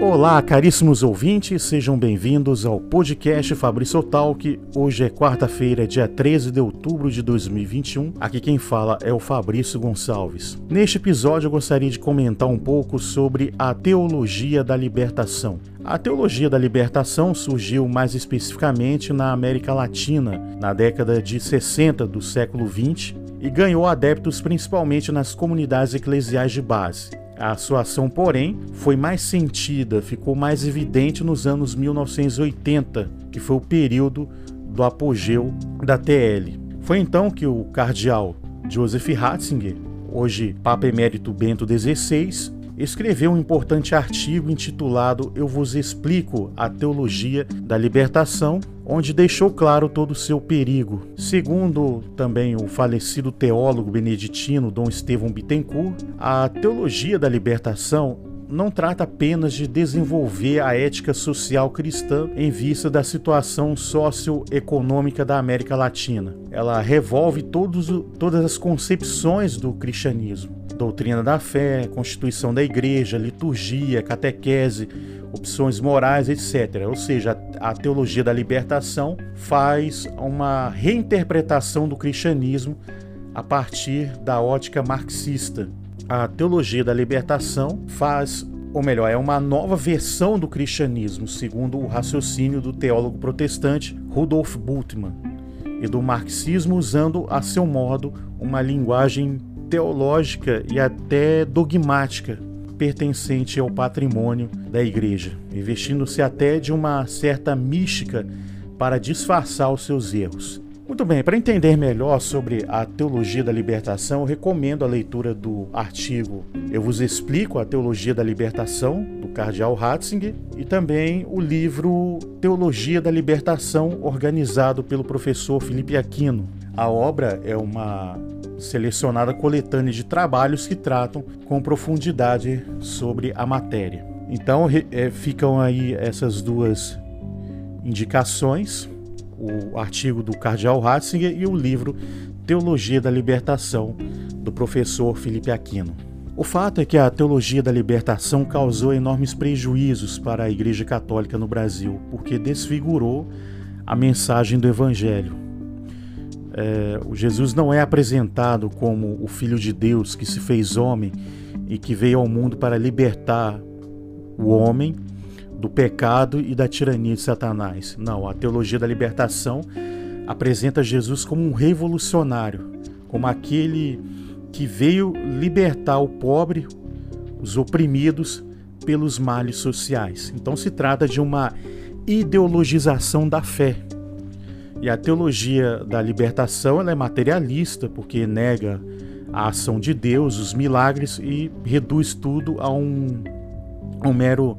Olá, caríssimos ouvintes, sejam bem-vindos ao podcast Fabrício Talk. Hoje é quarta-feira, dia 13 de outubro de 2021. Aqui quem fala é o Fabrício Gonçalves. Neste episódio eu gostaria de comentar um pouco sobre a teologia da libertação. A teologia da libertação surgiu mais especificamente na América Latina, na década de 60 do século 20, e ganhou adeptos principalmente nas comunidades eclesiais de base. A sua ação, porém, foi mais sentida, ficou mais evidente nos anos 1980, que foi o período do apogeu da TL. Foi então que o cardeal Joseph Ratzinger, hoje Papa Emérito Bento XVI, escreveu um importante artigo intitulado Eu vos explico a teologia da libertação, onde deixou claro todo o seu perigo. Segundo também o falecido teólogo beneditino Dom Estevão Bittencourt, a teologia da libertação não trata apenas de desenvolver a ética social cristã em vista da situação socioeconômica da América Latina. Ela revolve todos, todas as concepções do cristianismo: doutrina da fé, constituição da igreja, liturgia, catequese, opções morais, etc. Ou seja, a teologia da libertação faz uma reinterpretação do cristianismo a partir da ótica marxista a teologia da libertação faz, ou melhor, é uma nova versão do cristianismo, segundo o raciocínio do teólogo protestante Rudolf Bultmann, e do marxismo usando a seu modo uma linguagem teológica e até dogmática pertencente ao patrimônio da igreja, investindo-se até de uma certa mística para disfarçar os seus erros. Muito bem, para entender melhor sobre a teologia da libertação, eu recomendo a leitura do artigo Eu vos explico a teologia da libertação, do cardeal Ratzinger, e também o livro Teologia da Libertação, organizado pelo professor Felipe Aquino. A obra é uma selecionada coletânea de trabalhos que tratam com profundidade sobre a matéria. Então, é, ficam aí essas duas indicações o artigo do Cardeal Ratzinger e o livro Teologia da Libertação, do professor Felipe Aquino. O fato é que a teologia da libertação causou enormes prejuízos para a Igreja Católica no Brasil, porque desfigurou a mensagem do Evangelho. É, o Jesus não é apresentado como o Filho de Deus que se fez homem e que veio ao mundo para libertar o homem do pecado e da tirania de Satanás. Não, a teologia da libertação apresenta Jesus como um revolucionário, como aquele que veio libertar o pobre, os oprimidos pelos males sociais. Então se trata de uma ideologização da fé. E a teologia da libertação ela é materialista, porque nega a ação de Deus, os milagres e reduz tudo a um, um mero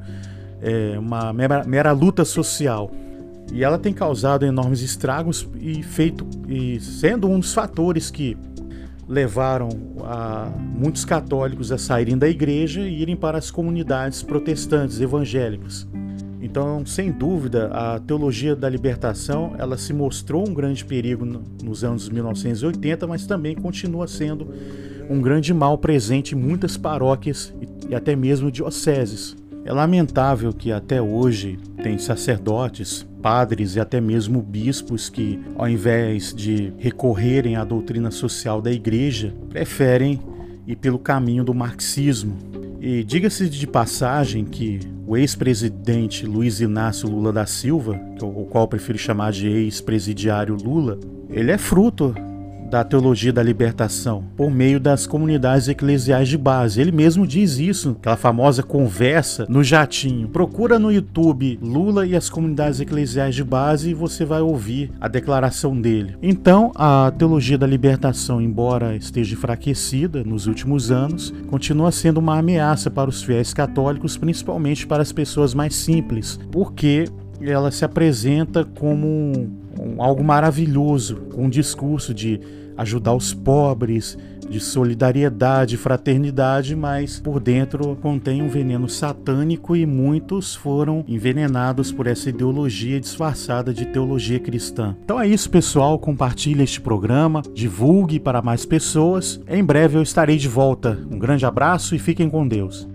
é, uma mera, mera luta social. E ela tem causado enormes estragos e feito e sendo um dos fatores que levaram a muitos católicos a saírem da igreja e irem para as comunidades protestantes evangélicas. Então, sem dúvida, a teologia da libertação ela se mostrou um grande perigo nos anos 1980, mas também continua sendo um grande mal presente em muitas paróquias e até mesmo dioceses. É lamentável que até hoje tem sacerdotes, padres e até mesmo bispos que, ao invés de recorrerem à doutrina social da igreja, preferem ir pelo caminho do marxismo. E diga-se de passagem que o ex-presidente Luiz Inácio Lula da Silva, o qual prefiro chamar de ex-presidiário Lula, ele é fruto da teologia da libertação por meio das comunidades eclesiais de base. Ele mesmo diz isso, aquela famosa conversa no jatinho. Procura no YouTube Lula e as comunidades eclesiais de base e você vai ouvir a declaração dele. Então, a teologia da libertação, embora esteja enfraquecida nos últimos anos, continua sendo uma ameaça para os fiéis católicos, principalmente para as pessoas mais simples, porque ela se apresenta como algo maravilhoso, com um discurso de ajudar os pobres, de solidariedade, fraternidade, mas por dentro contém um veneno satânico e muitos foram envenenados por essa ideologia disfarçada de teologia cristã. Então é isso, pessoal. Compartilhe este programa, divulgue para mais pessoas. Em breve eu estarei de volta. Um grande abraço e fiquem com Deus.